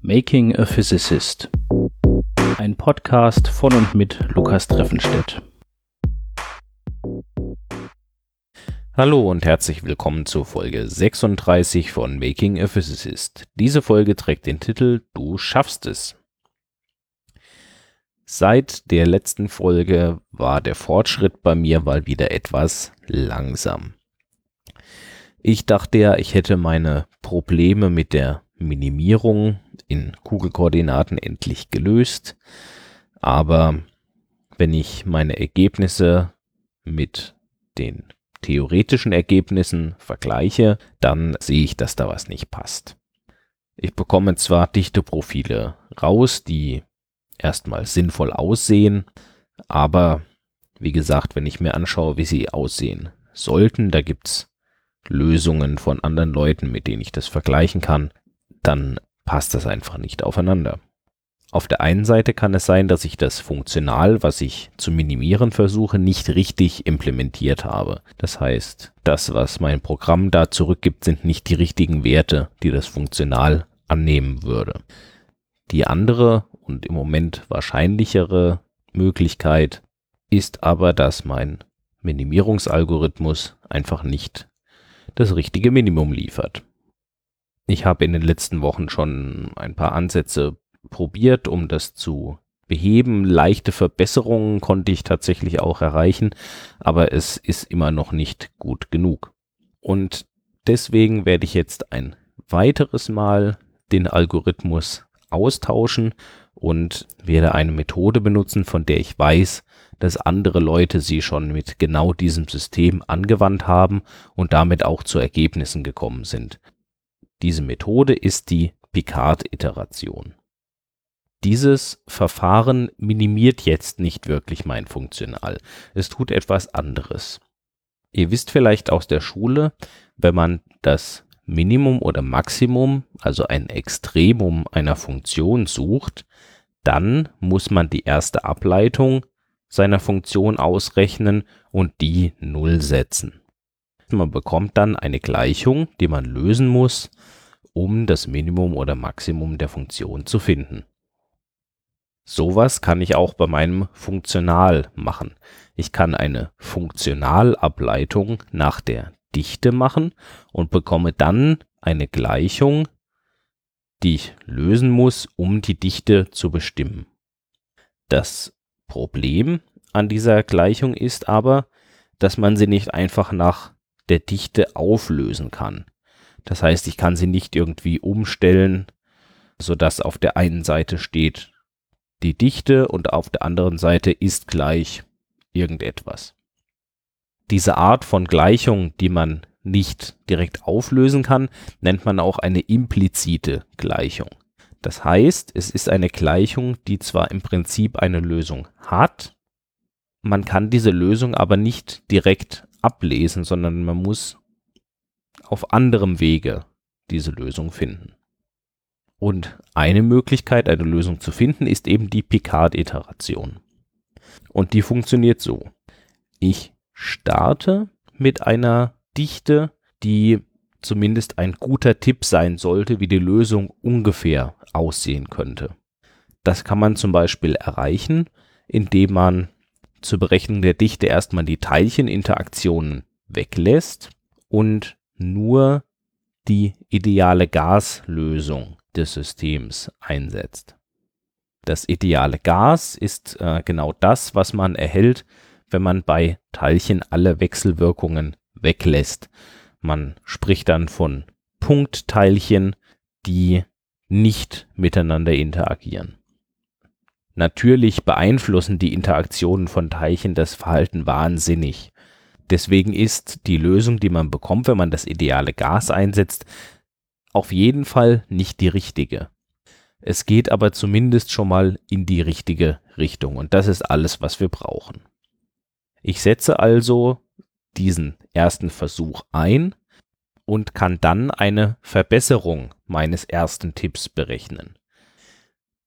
Making a Physicist. Ein Podcast von und mit Lukas Treffenstedt. Hallo und herzlich willkommen zur Folge 36 von Making a Physicist. Diese Folge trägt den Titel Du schaffst es. Seit der letzten Folge war der Fortschritt bei mir mal wieder etwas langsam. Ich dachte ja, ich hätte meine Probleme mit der Minimierung in Kugelkoordinaten endlich gelöst, aber wenn ich meine Ergebnisse mit den theoretischen Ergebnissen vergleiche, dann sehe ich, dass da was nicht passt. Ich bekomme zwar Dichteprofile raus, die erstmal sinnvoll aussehen, aber wie gesagt, wenn ich mir anschaue, wie sie aussehen sollten, da gibt's Lösungen von anderen Leuten, mit denen ich das vergleichen kann, dann passt das einfach nicht aufeinander. Auf der einen Seite kann es sein, dass ich das funktional, was ich zu minimieren versuche, nicht richtig implementiert habe. Das heißt, das, was mein Programm da zurückgibt, sind nicht die richtigen Werte, die das funktional annehmen würde. Die andere und im Moment wahrscheinlichere Möglichkeit ist aber, dass mein Minimierungsalgorithmus einfach nicht das richtige Minimum liefert. Ich habe in den letzten Wochen schon ein paar Ansätze probiert, um das zu beheben. Leichte Verbesserungen konnte ich tatsächlich auch erreichen, aber es ist immer noch nicht gut genug. Und deswegen werde ich jetzt ein weiteres Mal den Algorithmus austauschen und werde eine Methode benutzen, von der ich weiß, dass andere Leute sie schon mit genau diesem System angewandt haben und damit auch zu Ergebnissen gekommen sind. Diese Methode ist die Picard-Iteration. Dieses Verfahren minimiert jetzt nicht wirklich mein Funktional. Es tut etwas anderes. Ihr wisst vielleicht aus der Schule, wenn man das Minimum oder Maximum, also ein Extremum einer Funktion sucht, dann muss man die erste Ableitung seiner Funktion ausrechnen und die Null setzen. Man bekommt dann eine Gleichung, die man lösen muss, um das Minimum oder Maximum der Funktion zu finden. Sowas kann ich auch bei meinem Funktional machen. Ich kann eine Funktionalableitung nach der Dichte machen und bekomme dann eine Gleichung, die ich lösen muss, um die Dichte zu bestimmen. Das Problem an dieser Gleichung ist aber, dass man sie nicht einfach nach der Dichte auflösen kann. Das heißt, ich kann sie nicht irgendwie umstellen, sodass auf der einen Seite steht die Dichte und auf der anderen Seite ist gleich irgendetwas. Diese Art von Gleichung, die man nicht direkt auflösen kann, nennt man auch eine implizite Gleichung. Das heißt, es ist eine Gleichung, die zwar im Prinzip eine Lösung hat, man kann diese Lösung aber nicht direkt ablesen, sondern man muss auf anderem Wege diese Lösung finden. Und eine Möglichkeit, eine Lösung zu finden, ist eben die Picard-Iteration. Und die funktioniert so. Ich starte mit einer Dichte, die zumindest ein guter Tipp sein sollte, wie die Lösung ungefähr aussehen könnte. Das kann man zum Beispiel erreichen, indem man zur Berechnung der Dichte erstmal die Teilcheninteraktionen weglässt und nur die ideale Gaslösung des Systems einsetzt. Das ideale Gas ist äh, genau das, was man erhält, wenn man bei Teilchen alle Wechselwirkungen weglässt. Man spricht dann von Punktteilchen, die nicht miteinander interagieren. Natürlich beeinflussen die Interaktionen von Teilchen das Verhalten wahnsinnig. Deswegen ist die Lösung, die man bekommt, wenn man das ideale Gas einsetzt, auf jeden Fall nicht die richtige. Es geht aber zumindest schon mal in die richtige Richtung und das ist alles, was wir brauchen. Ich setze also diesen ersten Versuch ein und kann dann eine Verbesserung meines ersten Tipps berechnen.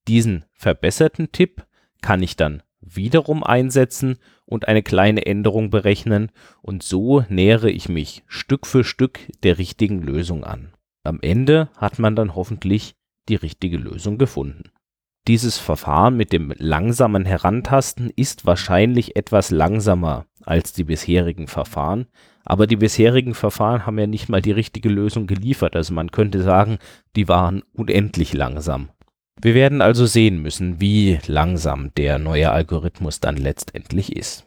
Diesen verbesserten Tipp kann ich dann wiederum einsetzen und eine kleine Änderung berechnen und so nähere ich mich Stück für Stück der richtigen Lösung an. Am Ende hat man dann hoffentlich die richtige Lösung gefunden. Dieses Verfahren mit dem langsamen Herantasten ist wahrscheinlich etwas langsamer als die bisherigen Verfahren, aber die bisherigen Verfahren haben ja nicht mal die richtige Lösung geliefert, also man könnte sagen, die waren unendlich langsam. Wir werden also sehen müssen, wie langsam der neue Algorithmus dann letztendlich ist.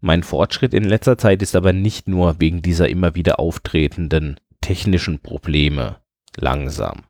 Mein Fortschritt in letzter Zeit ist aber nicht nur wegen dieser immer wieder auftretenden technischen Probleme langsam.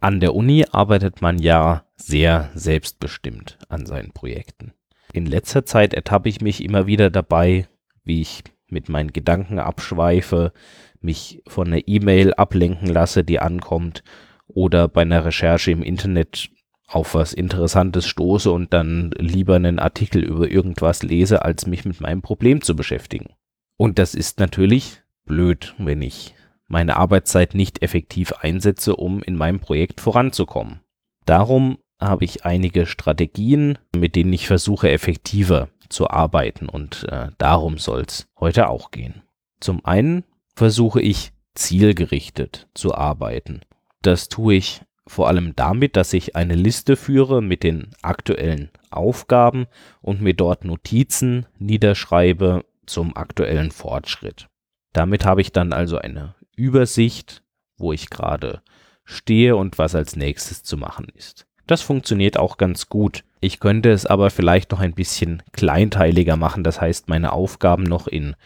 An der Uni arbeitet man ja sehr selbstbestimmt an seinen Projekten. In letzter Zeit ertappe ich mich immer wieder dabei, wie ich mit meinen Gedanken abschweife, mich von einer E-Mail ablenken lasse, die ankommt, oder bei einer Recherche im Internet auf was Interessantes stoße und dann lieber einen Artikel über irgendwas lese, als mich mit meinem Problem zu beschäftigen. Und das ist natürlich blöd, wenn ich meine Arbeitszeit nicht effektiv einsetze, um in meinem Projekt voranzukommen. Darum habe ich einige Strategien, mit denen ich versuche, effektiver zu arbeiten und äh, darum soll es heute auch gehen. Zum einen versuche ich zielgerichtet zu arbeiten. Das tue ich vor allem damit, dass ich eine Liste führe mit den aktuellen Aufgaben und mir dort Notizen niederschreibe zum aktuellen Fortschritt. Damit habe ich dann also eine Übersicht, wo ich gerade stehe und was als nächstes zu machen ist. Das funktioniert auch ganz gut. Ich könnte es aber vielleicht noch ein bisschen kleinteiliger machen, das heißt meine Aufgaben noch in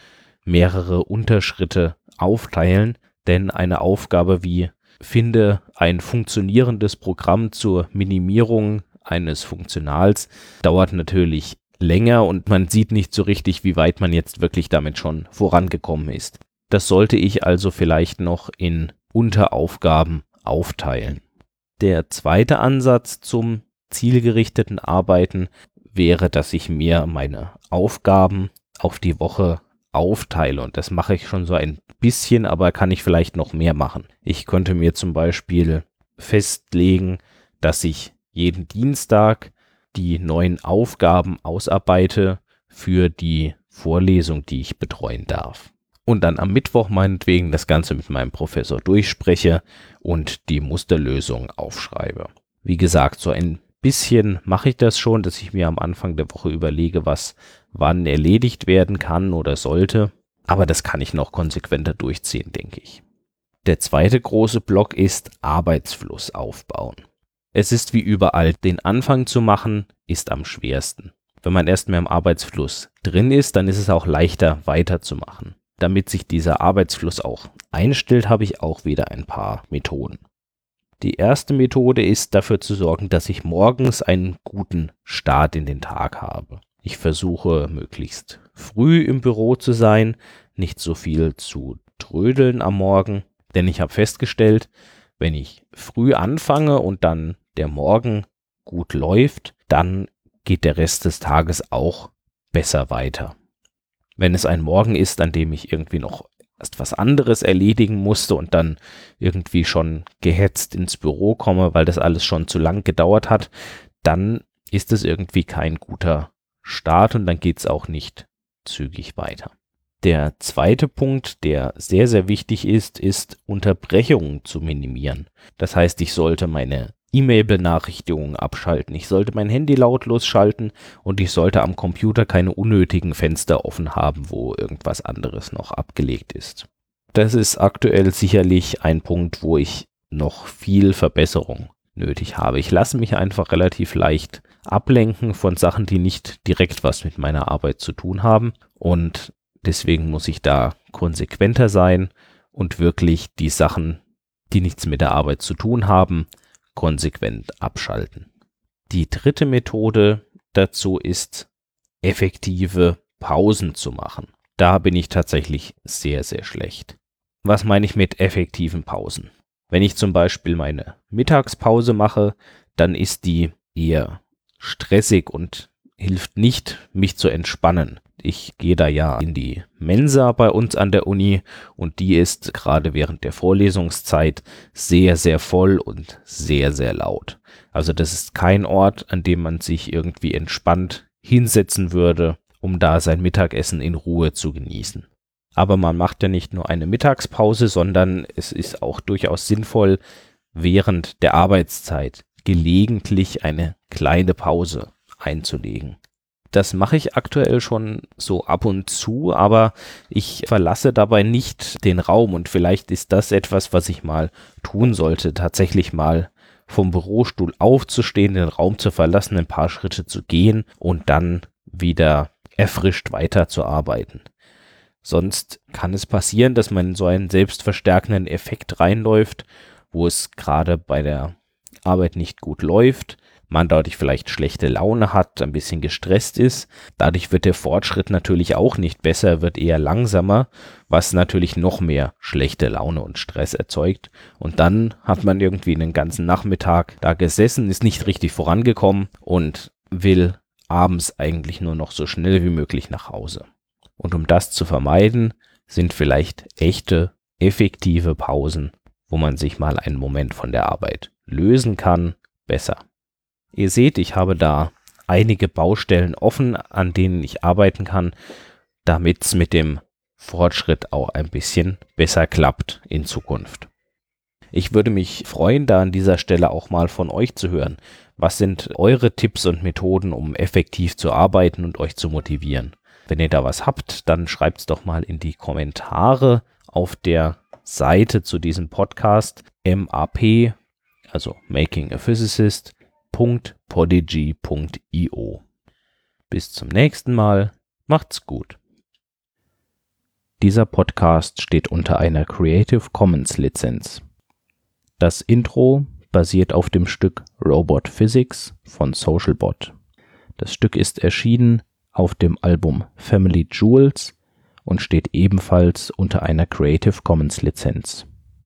mehrere Unterschritte aufteilen, denn eine Aufgabe wie finde ein funktionierendes Programm zur Minimierung eines Funktionals dauert natürlich länger und man sieht nicht so richtig, wie weit man jetzt wirklich damit schon vorangekommen ist. Das sollte ich also vielleicht noch in Unteraufgaben aufteilen. Der zweite Ansatz zum zielgerichteten Arbeiten wäre, dass ich mir meine Aufgaben auf die Woche aufteile. Und das mache ich schon so ein bisschen, aber kann ich vielleicht noch mehr machen. Ich könnte mir zum Beispiel festlegen, dass ich jeden Dienstag die neuen Aufgaben ausarbeite für die Vorlesung, die ich betreuen darf. Und dann am Mittwoch meinetwegen das Ganze mit meinem Professor durchspreche und die Musterlösung aufschreibe. Wie gesagt, so ein bisschen mache ich das schon, dass ich mir am Anfang der Woche überlege, was wann erledigt werden kann oder sollte. Aber das kann ich noch konsequenter durchziehen, denke ich. Der zweite große Block ist Arbeitsfluss aufbauen. Es ist wie überall, den Anfang zu machen, ist am schwersten. Wenn man erstmal im Arbeitsfluss drin ist, dann ist es auch leichter weiterzumachen. Damit sich dieser Arbeitsfluss auch einstellt, habe ich auch wieder ein paar Methoden. Die erste Methode ist dafür zu sorgen, dass ich morgens einen guten Start in den Tag habe. Ich versuche möglichst früh im Büro zu sein, nicht so viel zu trödeln am Morgen, denn ich habe festgestellt, wenn ich früh anfange und dann der Morgen gut läuft, dann geht der Rest des Tages auch besser weiter. Wenn es ein Morgen ist, an dem ich irgendwie noch erst was anderes erledigen musste und dann irgendwie schon gehetzt ins Büro komme, weil das alles schon zu lang gedauert hat, dann ist es irgendwie kein guter Start und dann geht es auch nicht zügig weiter. Der zweite Punkt, der sehr, sehr wichtig ist, ist Unterbrechungen zu minimieren. Das heißt, ich sollte meine E-Mail-Benachrichtigungen abschalten, ich sollte mein Handy lautlos schalten und ich sollte am Computer keine unnötigen Fenster offen haben, wo irgendwas anderes noch abgelegt ist. Das ist aktuell sicherlich ein Punkt, wo ich noch viel Verbesserung nötig habe. Ich lasse mich einfach relativ leicht ablenken von Sachen, die nicht direkt was mit meiner Arbeit zu tun haben und deswegen muss ich da konsequenter sein und wirklich die Sachen, die nichts mit der Arbeit zu tun haben, konsequent abschalten. Die dritte Methode dazu ist, effektive Pausen zu machen. Da bin ich tatsächlich sehr, sehr schlecht. Was meine ich mit effektiven Pausen? Wenn ich zum Beispiel meine Mittagspause mache, dann ist die eher stressig und hilft nicht, mich zu entspannen. Ich gehe da ja in die Mensa bei uns an der Uni und die ist gerade während der Vorlesungszeit sehr, sehr voll und sehr, sehr laut. Also das ist kein Ort, an dem man sich irgendwie entspannt hinsetzen würde, um da sein Mittagessen in Ruhe zu genießen. Aber man macht ja nicht nur eine Mittagspause, sondern es ist auch durchaus sinnvoll, während der Arbeitszeit gelegentlich eine kleine Pause einzulegen. Das mache ich aktuell schon so ab und zu, aber ich verlasse dabei nicht den Raum und vielleicht ist das etwas, was ich mal tun sollte, tatsächlich mal vom Bürostuhl aufzustehen, den Raum zu verlassen, ein paar Schritte zu gehen und dann wieder erfrischt weiterzuarbeiten. Sonst kann es passieren, dass man in so einen selbstverstärkenden Effekt reinläuft, wo es gerade bei der Arbeit nicht gut läuft, man dadurch vielleicht schlechte Laune hat, ein bisschen gestresst ist. Dadurch wird der Fortschritt natürlich auch nicht besser, wird eher langsamer, was natürlich noch mehr schlechte Laune und Stress erzeugt. Und dann hat man irgendwie einen ganzen Nachmittag da gesessen, ist nicht richtig vorangekommen und will abends eigentlich nur noch so schnell wie möglich nach Hause. Und um das zu vermeiden, sind vielleicht echte, effektive Pausen, wo man sich mal einen Moment von der Arbeit lösen kann, besser. Ihr seht, ich habe da einige Baustellen offen, an denen ich arbeiten kann, damit es mit dem Fortschritt auch ein bisschen besser klappt in Zukunft. Ich würde mich freuen, da an dieser Stelle auch mal von euch zu hören. Was sind eure Tipps und Methoden, um effektiv zu arbeiten und euch zu motivieren? Wenn ihr da was habt, dann schreibt es doch mal in die Kommentare auf der Seite zu diesem Podcast MAP, also Making a Physicist, www.podigy.io. Bis zum nächsten Mal, macht's gut. Dieser Podcast steht unter einer Creative Commons Lizenz. Das Intro basiert auf dem Stück Robot Physics von Socialbot. Das Stück ist erschienen auf dem Album Family Jewels und steht ebenfalls unter einer Creative Commons Lizenz.